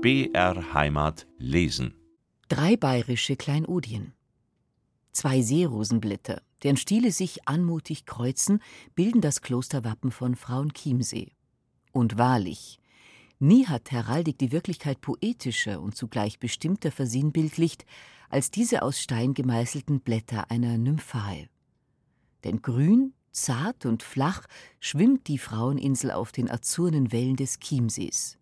BR Heimat lesen. Drei bayerische Kleinodien. Zwei Seerosenblätter, deren Stiele sich anmutig kreuzen, bilden das Klosterwappen von Frauenchiemsee. Und wahrlich, nie hat Heraldik die Wirklichkeit poetischer und zugleich bestimmter versinnbildlicht als diese aus Stein gemeißelten Blätter einer Nymphae. Denn grün, zart und flach schwimmt die Fraueninsel auf den azurnen Wellen des Chiemsees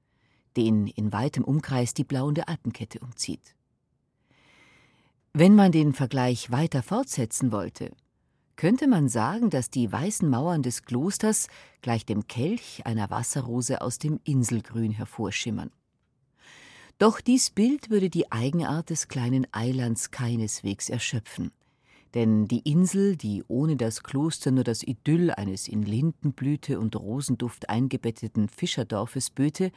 den in weitem Umkreis die blauende Alpenkette umzieht. Wenn man den Vergleich weiter fortsetzen wollte, könnte man sagen, dass die weißen Mauern des Klosters gleich dem Kelch einer Wasserrose aus dem Inselgrün hervorschimmern. Doch dies Bild würde die Eigenart des kleinen Eilands keineswegs erschöpfen. Denn die Insel, die ohne das Kloster nur das Idyll eines in Lindenblüte und Rosenduft eingebetteten Fischerdorfes böte,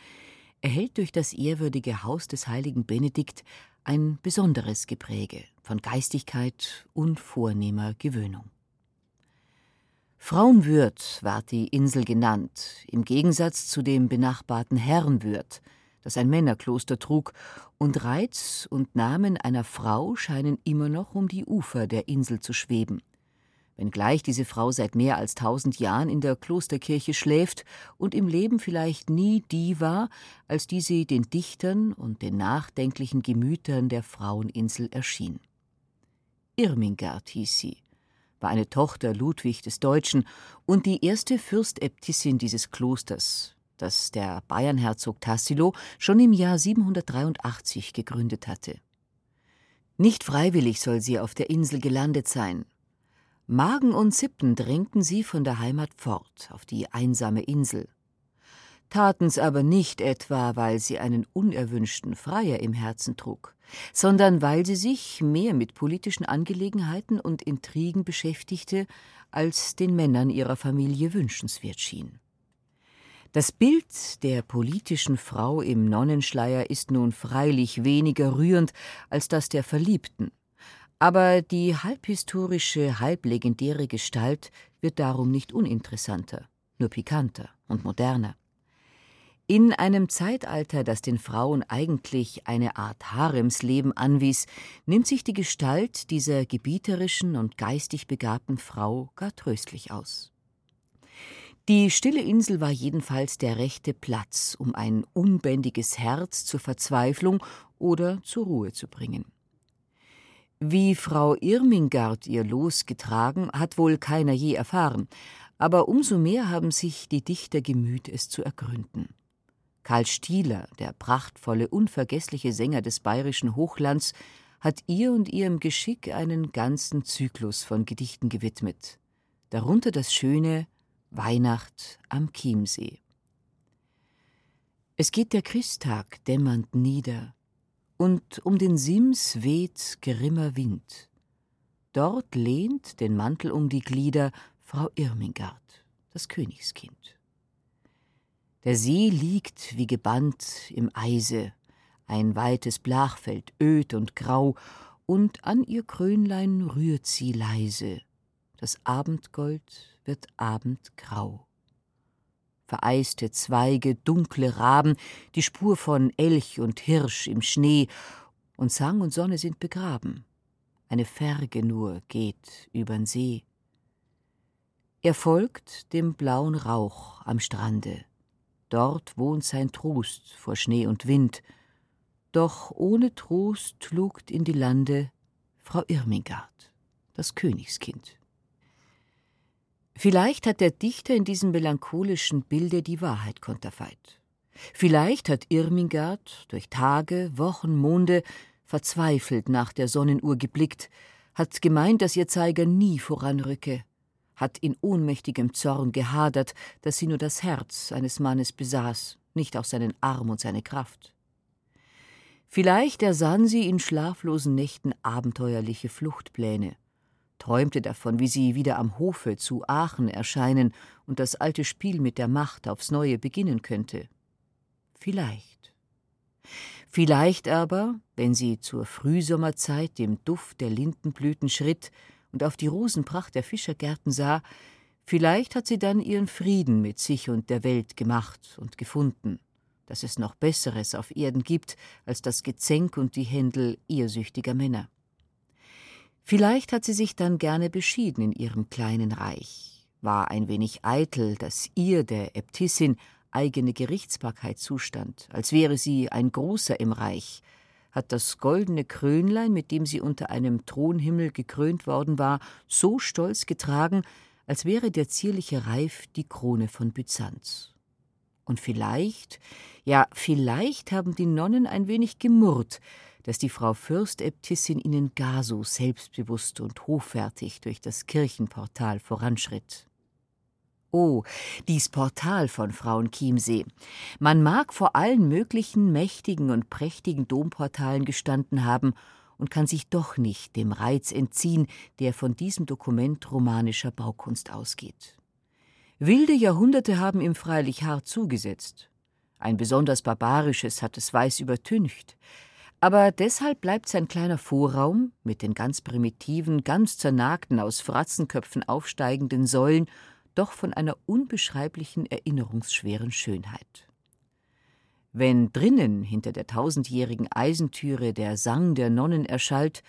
erhält durch das ehrwürdige Haus des heiligen Benedikt ein besonderes Gepräge von Geistigkeit und vornehmer Gewöhnung. Frauenwürth ward die Insel genannt, im Gegensatz zu dem benachbarten Herrenwürth, das ein Männerkloster trug, und Reiz und Namen einer Frau scheinen immer noch um die Ufer der Insel zu schweben wenngleich diese Frau seit mehr als tausend Jahren in der Klosterkirche schläft und im Leben vielleicht nie die war, als die sie den Dichtern und den nachdenklichen Gemütern der Fraueninsel erschien. Irmingard hieß sie, war eine Tochter Ludwig des Deutschen und die erste Fürstäbtissin dieses Klosters, das der Bayernherzog Tassilo schon im Jahr 783 gegründet hatte. Nicht freiwillig soll sie auf der Insel gelandet sein, Magen und Zippen drängten sie von der Heimat fort auf die einsame Insel. Taten's aber nicht etwa, weil sie einen unerwünschten Freier im Herzen trug, sondern weil sie sich mehr mit politischen Angelegenheiten und Intrigen beschäftigte, als den Männern ihrer Familie wünschenswert schien. Das Bild der politischen Frau im Nonnenschleier ist nun freilich weniger rührend als das der Verliebten, aber die halbhistorische, halblegendäre Gestalt wird darum nicht uninteressanter, nur pikanter und moderner. In einem Zeitalter, das den Frauen eigentlich eine Art Haremsleben anwies, nimmt sich die Gestalt dieser gebieterischen und geistig begabten Frau gar tröstlich aus. Die stille Insel war jedenfalls der rechte Platz, um ein unbändiges Herz zur Verzweiflung oder zur Ruhe zu bringen. Wie Frau Irmingard ihr Los getragen, hat wohl keiner je erfahren, aber umso mehr haben sich die Dichter gemüht, es zu ergründen. Karl Stieler, der prachtvolle, unvergessliche Sänger des bayerischen Hochlands, hat ihr und ihrem Geschick einen ganzen Zyklus von Gedichten gewidmet, darunter das schöne Weihnacht am Chiemsee. Es geht der Christtag dämmernd nieder, und um den Sims weht grimmer Wind. Dort lehnt, den Mantel um die Glieder, Frau Irmingard, das Königskind. Der See liegt wie gebannt im Eise, ein weites Blachfeld, öd und grau, und an ihr Krönlein rührt sie leise, das Abendgold wird abendgrau vereiste Zweige, dunkle Raben, die Spur von Elch und Hirsch im Schnee, und Sang und Sonne sind begraben. Eine Ferge nur geht übern See. Er folgt dem blauen Rauch am Strande. Dort wohnt sein Trost vor Schnee und Wind. Doch ohne Trost lugt in die Lande Frau Irmingard, das Königskind. Vielleicht hat der Dichter in diesem melancholischen Bilde die Wahrheit konterfeit. Vielleicht hat Irmingard durch Tage, Wochen, Monde verzweifelt nach der Sonnenuhr geblickt, hat gemeint, dass ihr Zeiger nie voranrücke, hat in ohnmächtigem Zorn gehadert, dass sie nur das Herz eines Mannes besaß, nicht auch seinen Arm und seine Kraft. Vielleicht ersann sie in schlaflosen Nächten abenteuerliche Fluchtpläne, träumte davon, wie sie wieder am Hofe zu Aachen erscheinen und das alte Spiel mit der Macht aufs neue beginnen könnte. Vielleicht. Vielleicht aber, wenn sie zur Frühsommerzeit dem Duft der Lindenblüten schritt und auf die Rosenpracht der Fischergärten sah, vielleicht hat sie dann ihren Frieden mit sich und der Welt gemacht und gefunden, dass es noch Besseres auf Erden gibt als das Gezänk und die Händel ehrsüchtiger Männer. Vielleicht hat sie sich dann gerne beschieden in ihrem kleinen Reich, war ein wenig eitel, dass ihr, der Äbtissin, eigene Gerichtsbarkeit zustand, als wäre sie ein Großer im Reich, hat das goldene Krönlein, mit dem sie unter einem Thronhimmel gekrönt worden war, so stolz getragen, als wäre der zierliche Reif die Krone von Byzanz. Und vielleicht, ja, vielleicht haben die Nonnen ein wenig gemurrt, dass die Frau Fürstäbtissin ihnen gar so selbstbewusst und hochfertig durch das Kirchenportal voranschritt. Oh, dies Portal von Frauenchiemsee. Man mag vor allen möglichen mächtigen und prächtigen Domportalen gestanden haben und kann sich doch nicht dem Reiz entziehen, der von diesem Dokument romanischer Baukunst ausgeht. Wilde Jahrhunderte haben ihm freilich hart zugesetzt. Ein besonders barbarisches hat es weiß übertüncht. Aber deshalb bleibt sein kleiner Vorraum mit den ganz primitiven, ganz zernagten, aus Fratzenköpfen aufsteigenden Säulen doch von einer unbeschreiblichen erinnerungsschweren Schönheit. Wenn drinnen hinter der tausendjährigen Eisentüre der Sang der Nonnen erschallt,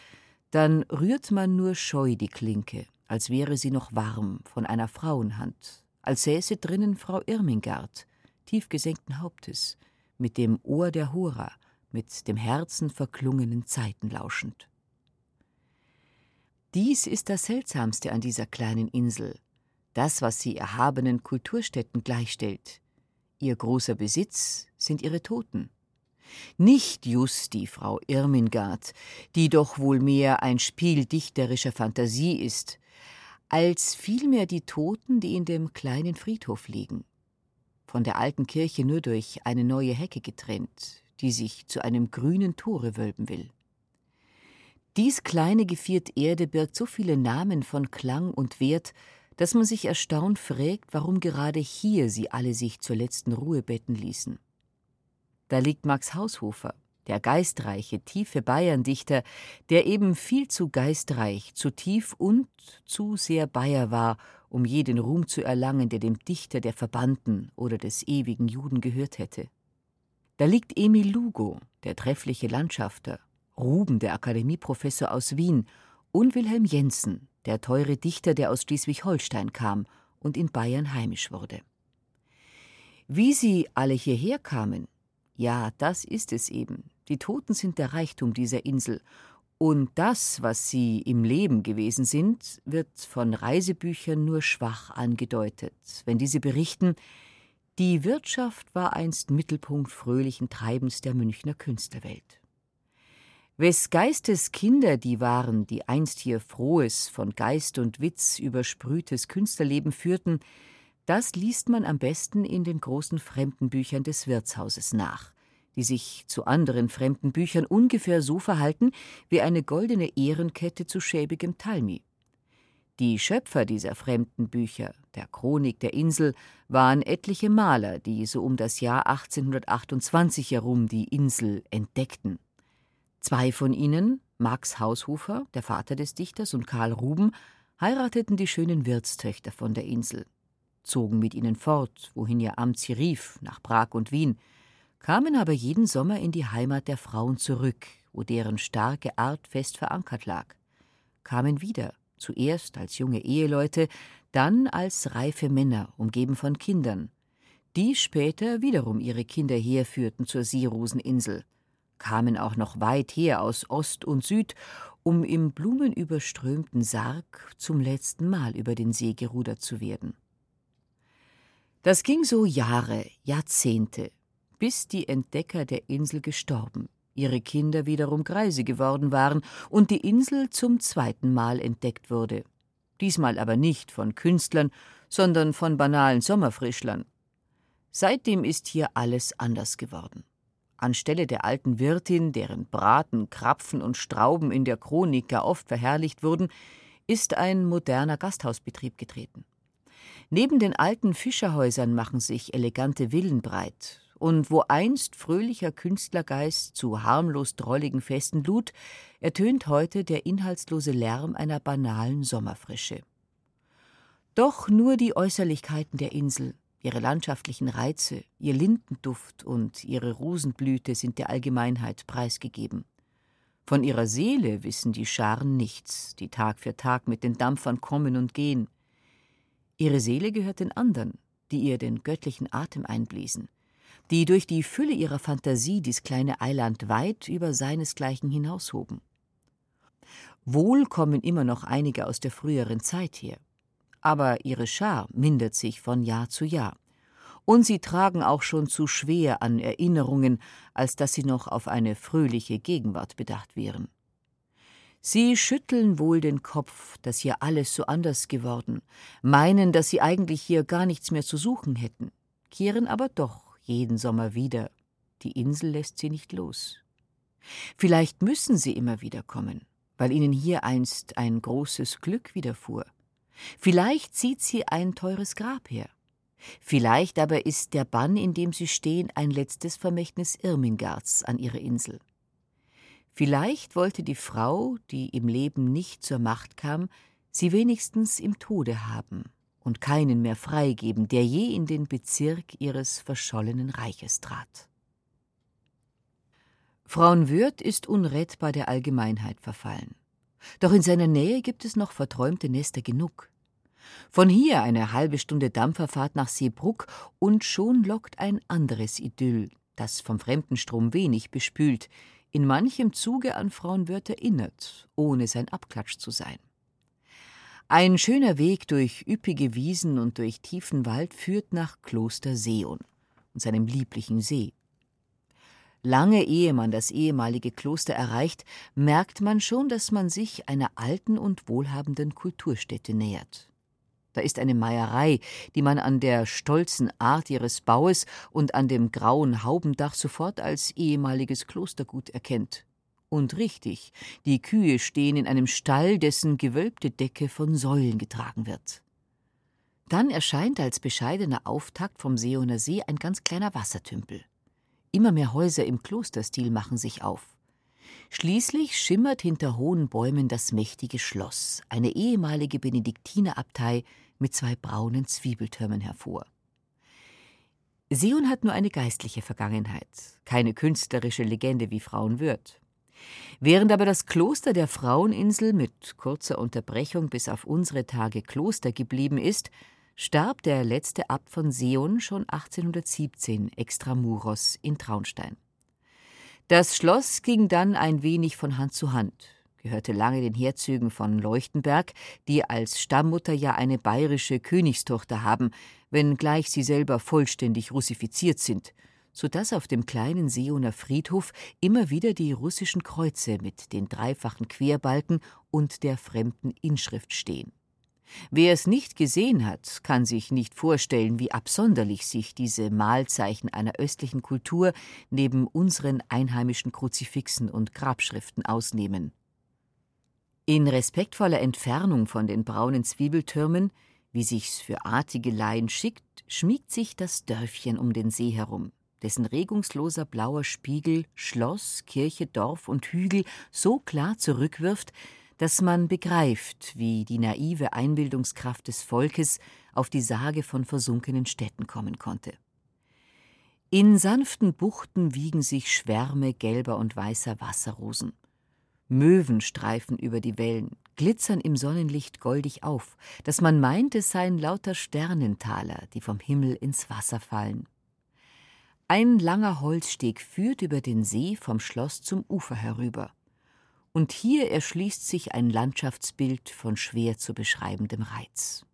dann rührt man nur scheu die Klinke, als wäre sie noch warm von einer Frauenhand, als säße drinnen Frau Irmingard, tief gesenkten Hauptes, mit dem Ohr der Hora, mit dem Herzen verklungenen Zeiten lauschend. Dies ist das Seltsamste an dieser kleinen Insel, das, was sie erhabenen Kulturstätten gleichstellt. Ihr großer Besitz sind ihre Toten. Nicht just die Frau Irmingard, die doch wohl mehr ein Spiel dichterischer Fantasie ist, als vielmehr die Toten, die in dem kleinen Friedhof liegen. Von der alten Kirche nur durch eine neue Hecke getrennt, die sich zu einem grünen Tore wölben will. Dies kleine Geviert Erde birgt so viele Namen von Klang und Wert, dass man sich erstaunt fragt, warum gerade hier sie alle sich zur letzten Ruhe betten ließen. Da liegt Max Haushofer, der geistreiche, tiefe Bayerndichter, der eben viel zu geistreich, zu tief und zu sehr Bayer war, um je den Ruhm zu erlangen, der dem Dichter der Verbannten oder des ewigen Juden gehört hätte. Da liegt Emil Lugo, der treffliche Landschafter, Ruben, der Akademieprofessor aus Wien, und Wilhelm Jensen, der teure Dichter, der aus Schleswig-Holstein kam und in Bayern heimisch wurde. Wie sie alle hierher kamen, ja, das ist es eben. Die Toten sind der Reichtum dieser Insel, und das, was sie im Leben gewesen sind, wird von Reisebüchern nur schwach angedeutet, wenn diese berichten, die Wirtschaft war einst Mittelpunkt fröhlichen Treibens der Münchner Künstlerwelt. Wes Geistes Kinder die waren, die einst hier frohes, von Geist und Witz übersprühtes Künstlerleben führten, das liest man am besten in den großen Fremdenbüchern des Wirtshauses nach, die sich zu anderen fremden Büchern ungefähr so verhalten wie eine goldene Ehrenkette zu schäbigem Talmi. Die Schöpfer dieser fremden Bücher, der Chronik der Insel, waren etliche Maler, die so um das Jahr 1828 herum die Insel entdeckten. Zwei von ihnen, Max Haushofer, der Vater des Dichters, und Karl Ruben, heirateten die schönen Wirtstöchter von der Insel, zogen mit ihnen fort, wohin ihr Amt sie rief, nach Prag und Wien, kamen aber jeden Sommer in die Heimat der Frauen zurück, wo deren starke Art fest verankert lag, kamen wieder, zuerst als junge Eheleute, dann als reife Männer, umgeben von Kindern, die später wiederum ihre Kinder herführten zur Seeroseninsel, kamen auch noch weit her aus Ost und Süd, um im blumenüberströmten Sarg zum letzten Mal über den See gerudert zu werden. Das ging so Jahre, Jahrzehnte, bis die Entdecker der Insel gestorben, ihre Kinder wiederum Greise geworden waren und die Insel zum zweiten Mal entdeckt wurde. Diesmal aber nicht von Künstlern, sondern von banalen Sommerfrischlern. Seitdem ist hier alles anders geworden. Anstelle der alten Wirtin, deren Braten, Krapfen und Strauben in der Chronik gar oft verherrlicht wurden, ist ein moderner Gasthausbetrieb getreten. Neben den alten Fischerhäusern machen sich elegante Villen breit, und wo einst fröhlicher Künstlergeist zu harmlos drolligen Festen lud, ertönt heute der inhaltslose Lärm einer banalen Sommerfrische. Doch nur die Äußerlichkeiten der Insel, Ihre landschaftlichen Reize, ihr Lindenduft und ihre Rosenblüte sind der Allgemeinheit preisgegeben. Von ihrer Seele wissen die Scharen nichts, die Tag für Tag mit den Dampfern kommen und gehen. Ihre Seele gehört den anderen, die ihr den göttlichen Atem einbliesen, die durch die Fülle ihrer Fantasie dies kleine Eiland weit über seinesgleichen hinaushoben. Wohl kommen immer noch einige aus der früheren Zeit her, aber ihre Schar mindert sich von Jahr zu Jahr. Und sie tragen auch schon zu schwer an Erinnerungen, als dass sie noch auf eine fröhliche Gegenwart bedacht wären. Sie schütteln wohl den Kopf, dass hier alles so anders geworden, meinen, dass sie eigentlich hier gar nichts mehr zu suchen hätten, kehren aber doch jeden Sommer wieder. Die Insel lässt sie nicht los. Vielleicht müssen sie immer wieder kommen, weil ihnen hier einst ein großes Glück widerfuhr. Vielleicht zieht sie ein teures Grab her. Vielleicht aber ist der Bann, in dem sie stehen, ein letztes Vermächtnis Irmingards an ihre Insel. Vielleicht wollte die Frau, die im Leben nicht zur Macht kam, sie wenigstens im Tode haben und keinen mehr freigeben, der je in den Bezirk ihres verschollenen Reiches trat. Frauenwürth ist unrettbar der Allgemeinheit verfallen. Doch in seiner Nähe gibt es noch verträumte Nester genug. Von hier eine halbe Stunde Dampferfahrt nach Seebruck und schon lockt ein anderes Idyll, das vom Fremdenstrom wenig bespült, in manchem Zuge an Frauenwörth erinnert, ohne sein Abklatsch zu sein. Ein schöner Weg durch üppige Wiesen und durch tiefen Wald führt nach Kloster Seon und seinem lieblichen See. Lange ehe man das ehemalige Kloster erreicht, merkt man schon, dass man sich einer alten und wohlhabenden Kulturstätte nähert. Da ist eine Meierei, die man an der stolzen Art ihres Baues und an dem grauen Haubendach sofort als ehemaliges Klostergut erkennt. Und richtig, die Kühe stehen in einem Stall, dessen gewölbte Decke von Säulen getragen wird. Dann erscheint als bescheidener Auftakt vom Seoner See ein ganz kleiner Wassertümpel. Immer mehr Häuser im Klosterstil machen sich auf. Schließlich schimmert hinter hohen Bäumen das mächtige Schloss, eine ehemalige Benediktinerabtei mit zwei braunen Zwiebeltürmen hervor. Seon hat nur eine geistliche Vergangenheit, keine künstlerische Legende wie Frauenwürth. Während aber das Kloster der Fraueninsel mit kurzer Unterbrechung bis auf unsere Tage Kloster geblieben ist, starb der letzte Abt von Seon schon 1817 extramuros in Traunstein. Das Schloss ging dann ein wenig von Hand zu Hand, gehörte lange den Herzögen von Leuchtenberg, die als Stammmutter ja eine bayerische Königstochter haben, wenngleich sie selber vollständig russifiziert sind, so dass auf dem kleinen Seoner Friedhof immer wieder die russischen Kreuze mit den dreifachen Querbalken und der fremden Inschrift stehen. Wer es nicht gesehen hat, kann sich nicht vorstellen, wie absonderlich sich diese Malzeichen einer östlichen Kultur neben unseren einheimischen Kruzifixen und Grabschriften ausnehmen. In respektvoller Entfernung von den braunen Zwiebeltürmen, wie sich's für artige Laien schickt, schmiegt sich das Dörfchen um den See herum, dessen regungsloser blauer Spiegel Schloss, Kirche, Dorf und Hügel so klar zurückwirft, dass man begreift, wie die naive Einbildungskraft des Volkes auf die Sage von versunkenen Städten kommen konnte. In sanften Buchten wiegen sich Schwärme gelber und weißer Wasserrosen. Möwen streifen über die Wellen, glitzern im Sonnenlicht goldig auf, dass man meint, es seien lauter Sternentaler, die vom Himmel ins Wasser fallen. Ein langer Holzsteg führt über den See vom Schloss zum Ufer herüber und hier erschließt sich ein Landschaftsbild von schwer zu beschreibendem Reiz.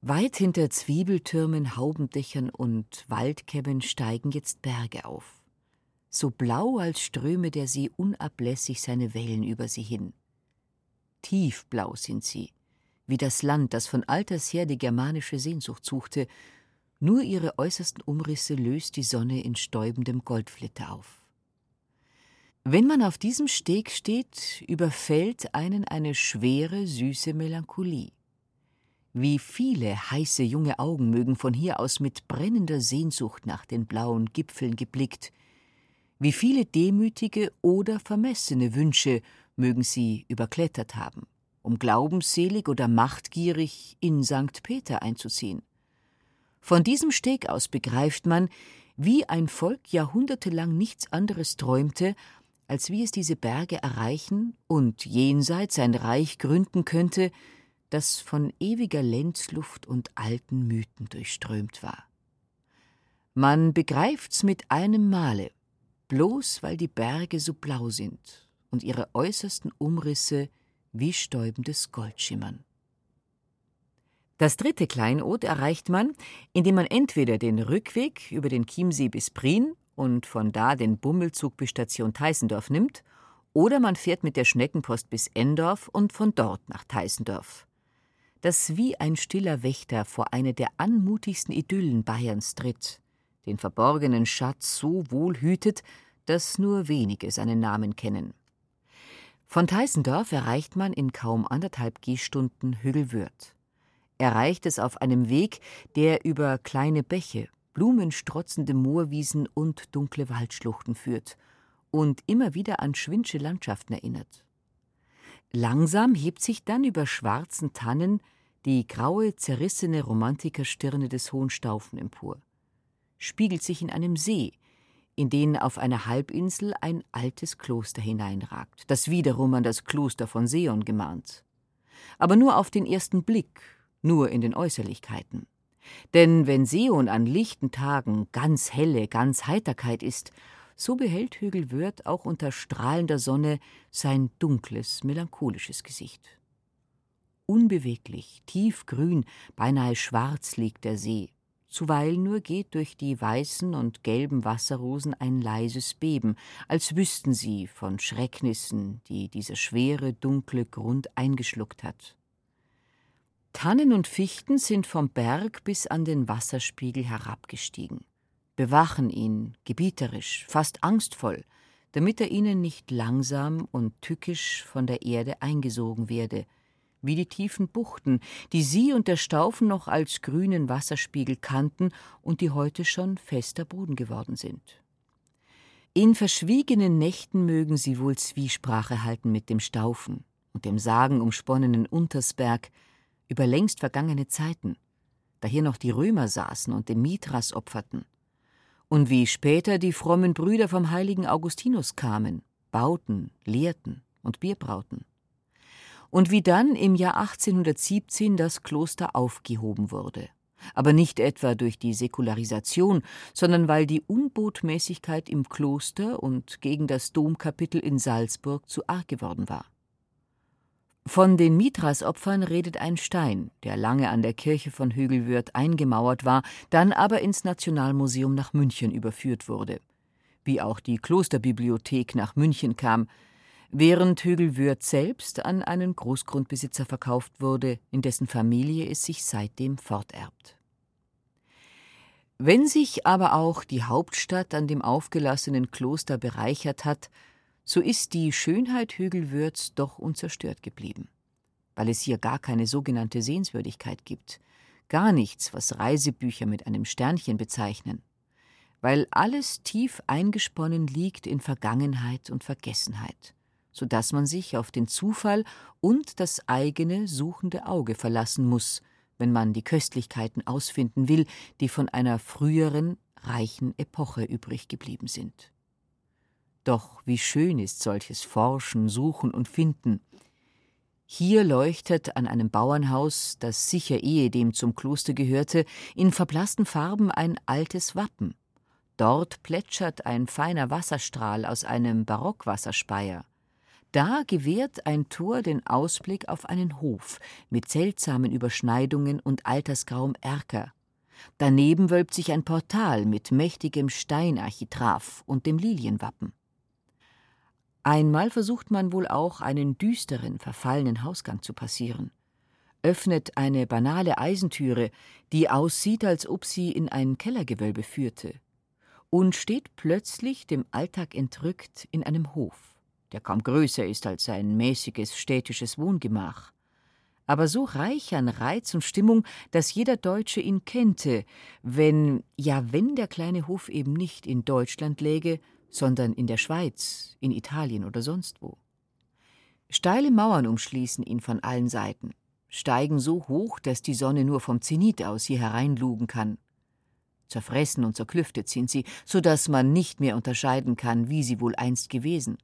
Weit hinter Zwiebeltürmen, Haubendächern und Waldkämmen steigen jetzt Berge auf. So blau, als ströme der See unablässig seine Wellen über sie hin. Tiefblau sind sie, wie das Land, das von alters her die germanische Sehnsucht suchte, nur ihre äußersten Umrisse löst die Sonne in stäubendem Goldflitter auf. Wenn man auf diesem Steg steht, überfällt einen eine schwere, süße Melancholie. Wie viele heiße junge Augen mögen von hier aus mit brennender Sehnsucht nach den blauen Gipfeln geblickt, wie viele demütige oder vermessene Wünsche mögen sie überklettert haben, um glaubensselig oder machtgierig in St. Peter einzuziehen. Von diesem Steg aus begreift man, wie ein Volk jahrhundertelang nichts anderes träumte, als wie es diese Berge erreichen und jenseits ein Reich gründen könnte, das von ewiger Lenzluft und alten Mythen durchströmt war. Man begreift's mit einem Male, bloß weil die Berge so blau sind und ihre äußersten Umrisse wie stäubendes Gold schimmern. Das dritte Kleinod erreicht man, indem man entweder den Rückweg über den Chiemsee bis Prien und von da den Bummelzug bis Station Teissendorf nimmt, oder man fährt mit der Schneckenpost bis Endorf und von dort nach Teissendorf. Das wie ein stiller Wächter vor eine der anmutigsten Idyllen Bayerns tritt, den verborgenen Schatz so wohl hütet, dass nur wenige seinen Namen kennen. Von Teissendorf erreicht man in kaum anderthalb Gehstunden Hügelwürth. Erreicht es auf einem Weg, der über kleine Bäche, blumenstrotzende Moorwiesen und dunkle Waldschluchten führt und immer wieder an Schwindsche Landschaften erinnert. Langsam hebt sich dann über schwarzen Tannen die graue, zerrissene Romantikerstirne des Hohenstaufen empor, spiegelt sich in einem See, in den auf einer Halbinsel ein altes Kloster hineinragt, das wiederum an das Kloster von Seon gemahnt. Aber nur auf den ersten Blick, nur in den Äußerlichkeiten. Denn wenn Seon an lichten Tagen ganz helle, ganz Heiterkeit ist, so behält Hügelwürth auch unter strahlender Sonne sein dunkles, melancholisches Gesicht. Unbeweglich, tiefgrün, beinahe schwarz liegt der See, Zuweilen nur geht durch die weißen und gelben Wasserrosen ein leises Beben, als wüssten sie von Schrecknissen, die dieser schwere, dunkle Grund eingeschluckt hat. Tannen und Fichten sind vom Berg bis an den Wasserspiegel herabgestiegen, bewachen ihn, gebieterisch, fast angstvoll, damit er ihnen nicht langsam und tückisch von der Erde eingesogen werde, wie die tiefen Buchten, die sie und der Staufen noch als grünen Wasserspiegel kannten und die heute schon fester Boden geworden sind. In verschwiegenen Nächten mögen sie wohl Zwiesprache halten mit dem Staufen und dem sagenumsponnenen Untersberg über längst vergangene Zeiten, da hier noch die Römer saßen und den Mithras opferten, und wie später die frommen Brüder vom heiligen Augustinus kamen, bauten, lehrten und Bier brauten und wie dann im Jahr 1817 das Kloster aufgehoben wurde. Aber nicht etwa durch die Säkularisation, sondern weil die Unbotmäßigkeit im Kloster und gegen das Domkapitel in Salzburg zu arg geworden war. Von den Mithras-Opfern redet ein Stein, der lange an der Kirche von Hügelwürth eingemauert war, dann aber ins Nationalmuseum nach München überführt wurde. Wie auch die Klosterbibliothek nach München kam, während Hügelwürth selbst an einen Großgrundbesitzer verkauft wurde, in dessen Familie es sich seitdem forterbt. Wenn sich aber auch die Hauptstadt an dem aufgelassenen Kloster bereichert hat, so ist die Schönheit Hügelwürths doch unzerstört geblieben, weil es hier gar keine sogenannte Sehenswürdigkeit gibt, gar nichts, was Reisebücher mit einem Sternchen bezeichnen, weil alles tief eingesponnen liegt in Vergangenheit und Vergessenheit so dass man sich auf den Zufall und das eigene suchende Auge verlassen muss, wenn man die Köstlichkeiten ausfinden will, die von einer früheren, reichen Epoche übrig geblieben sind. Doch wie schön ist solches Forschen, Suchen und Finden. Hier leuchtet an einem Bauernhaus, das sicher ehedem zum Kloster gehörte, in verblassten Farben ein altes Wappen. Dort plätschert ein feiner Wasserstrahl aus einem Barockwasserspeier. Da gewährt ein Tor den Ausblick auf einen Hof mit seltsamen Überschneidungen und altersgrauem Erker. Daneben wölbt sich ein Portal mit mächtigem Steinarchitrav und dem Lilienwappen. Einmal versucht man wohl auch, einen düsteren, verfallenen Hausgang zu passieren, öffnet eine banale Eisentüre, die aussieht, als ob sie in ein Kellergewölbe führte, und steht plötzlich dem Alltag entrückt in einem Hof der kaum größer ist als ein mäßiges städtisches Wohngemach, aber so reich an Reiz und Stimmung, dass jeder Deutsche ihn kennte, wenn, ja, wenn der kleine Hof eben nicht in Deutschland läge, sondern in der Schweiz, in Italien oder sonst wo. Steile Mauern umschließen ihn von allen Seiten, steigen so hoch, dass die Sonne nur vom Zenit aus hier hereinlugen kann. Zerfressen und zerklüftet sind sie, so dass man nicht mehr unterscheiden kann, wie sie wohl einst gewesen.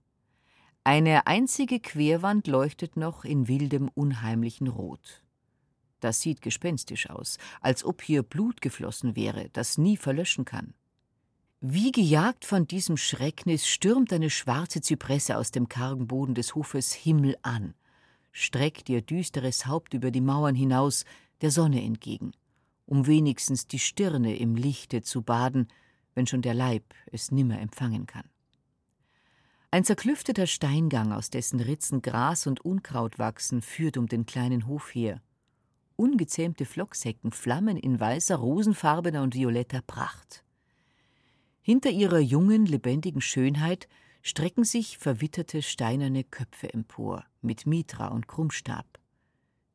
Eine einzige Querwand leuchtet noch in wildem, unheimlichen Rot. Das sieht gespenstisch aus, als ob hier Blut geflossen wäre, das nie verlöschen kann. Wie gejagt von diesem Schrecknis stürmt eine schwarze Zypresse aus dem kargen Boden des Hofes Himmel an, streckt ihr düsteres Haupt über die Mauern hinaus, der Sonne entgegen, um wenigstens die Stirne im Lichte zu baden, wenn schon der Leib es nimmer empfangen kann. Ein zerklüfteter Steingang, aus dessen Ritzen Gras und Unkraut wachsen, führt um den kleinen Hof her. Ungezähmte Flocksäcken flammen in weißer, rosenfarbener und violetter Pracht. Hinter ihrer jungen, lebendigen Schönheit strecken sich verwitterte steinerne Köpfe empor, mit Mitra und Krummstab.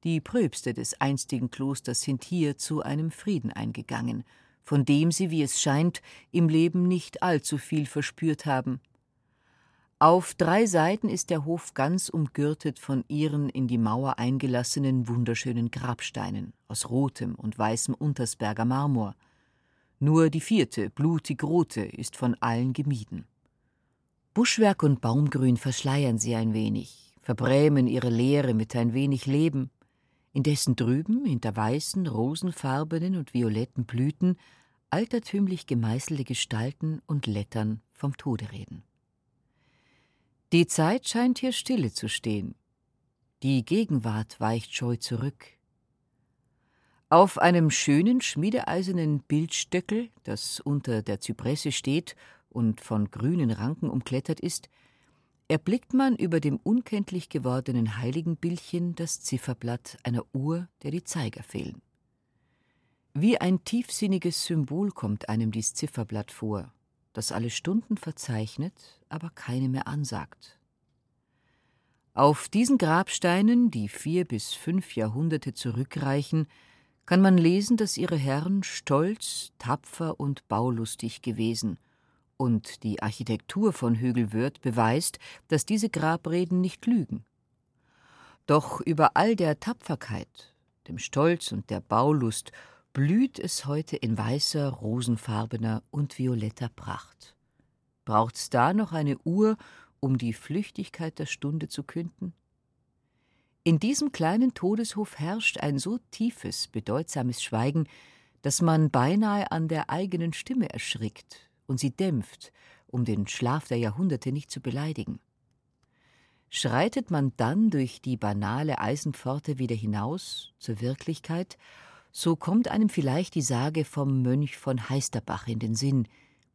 Die Pröbste des einstigen Klosters sind hier zu einem Frieden eingegangen, von dem sie, wie es scheint, im Leben nicht allzu viel verspürt haben. Auf drei Seiten ist der Hof ganz umgürtet von ihren in die Mauer eingelassenen wunderschönen Grabsteinen aus rotem und weißem Untersberger Marmor, nur die vierte, blutig rote, ist von allen gemieden. Buschwerk und Baumgrün verschleiern sie ein wenig, verbrämen ihre Leere mit ein wenig Leben, indessen drüben, hinter weißen, rosenfarbenen und violetten Blüten, altertümlich gemeißelte Gestalten und Lettern vom Tode reden. Die Zeit scheint hier stille zu stehen. Die Gegenwart weicht scheu zurück. Auf einem schönen schmiedeeisernen Bildstöckel, das unter der Zypresse steht und von grünen Ranken umklettert ist, erblickt man über dem unkenntlich gewordenen Heiligenbildchen das Zifferblatt einer Uhr, der die Zeiger fehlen. Wie ein tiefsinniges Symbol kommt einem dies Zifferblatt vor, das alle Stunden verzeichnet, aber keine mehr ansagt. Auf diesen Grabsteinen, die vier bis fünf Jahrhunderte zurückreichen, kann man lesen, dass ihre Herren stolz, tapfer und baulustig gewesen, und die Architektur von Hügelwürth beweist, dass diese Grabreden nicht lügen. Doch über all der Tapferkeit, dem Stolz und der Baulust blüht es heute in weißer, rosenfarbener und violetter Pracht. Braucht's da noch eine Uhr, um die Flüchtigkeit der Stunde zu künden? In diesem kleinen Todeshof herrscht ein so tiefes, bedeutsames Schweigen, dass man beinahe an der eigenen Stimme erschrickt und sie dämpft, um den Schlaf der Jahrhunderte nicht zu beleidigen. Schreitet man dann durch die banale Eisenpforte wieder hinaus zur Wirklichkeit, so kommt einem vielleicht die Sage vom Mönch von Heisterbach in den Sinn,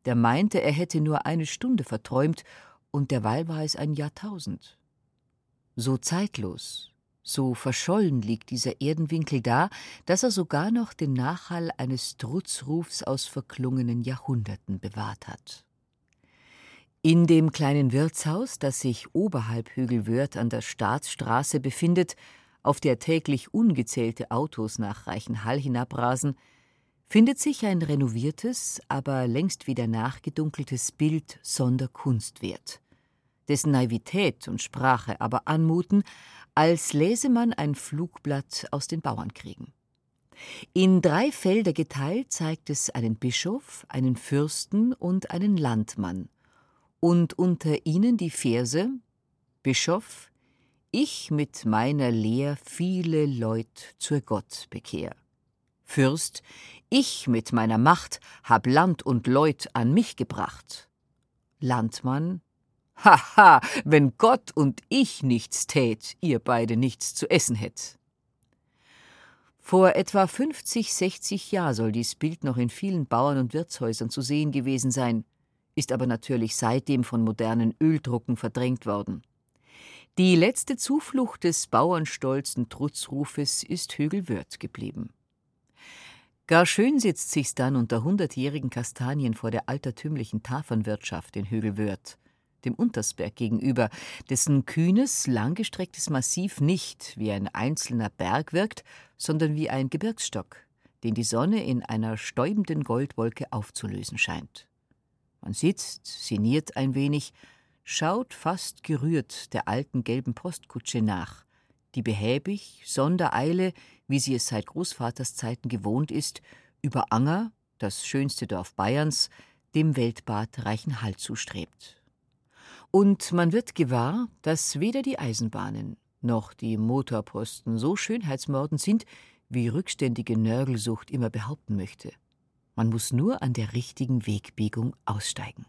der meinte, er hätte nur eine Stunde verträumt, und derweil war es ein Jahrtausend. So zeitlos, so verschollen liegt dieser Erdenwinkel da, dass er sogar noch den Nachhall eines Trutzrufs aus verklungenen Jahrhunderten bewahrt hat. In dem kleinen Wirtshaus, das sich oberhalb Hügelwörth an der Staatsstraße befindet, auf der täglich ungezählte Autos nach Reichenhall hinabrasen, findet sich ein renoviertes, aber längst wieder nachgedunkeltes Bild sonder Kunstwert, dessen Naivität und Sprache aber anmuten, als läse man ein Flugblatt aus den Bauernkriegen. In drei Felder geteilt zeigt es einen Bischof, einen Fürsten und einen Landmann, und unter ihnen die Verse Bischof, ich mit meiner Lehr viele Leut zur Gott bekehr. Fürst, ich mit meiner Macht hab Land und Leut an mich gebracht. Landmann, Haha, wenn Gott und ich nichts tät, ihr beide nichts zu essen hätt. Vor etwa 50, 60 Jahren soll dies Bild noch in vielen Bauern- und Wirtshäusern zu sehen gewesen sein, ist aber natürlich seitdem von modernen Öldrucken verdrängt worden. Die letzte Zuflucht des bauernstolzen Trutzrufes ist Hügelwörth geblieben. Gar schön sitzt sich's dann unter hundertjährigen Kastanien vor der altertümlichen Tafernwirtschaft in Hügelwörth dem Untersberg gegenüber, dessen kühnes, langgestrecktes Massiv nicht wie ein einzelner Berg wirkt, sondern wie ein Gebirgsstock, den die Sonne in einer stäubenden Goldwolke aufzulösen scheint. Man sitzt, sinniert ein wenig, schaut fast gerührt der alten gelben Postkutsche nach, die behäbig, Sondereile, wie sie es seit Großvaters Zeiten gewohnt ist, über Anger, das schönste Dorf Bayerns, dem Weltbad Reichenhall zustrebt. Und man wird gewahr, dass weder die Eisenbahnen noch die Motorposten so schönheitsmordend sind, wie rückständige Nörgelsucht immer behaupten möchte. Man muss nur an der richtigen Wegbiegung aussteigen.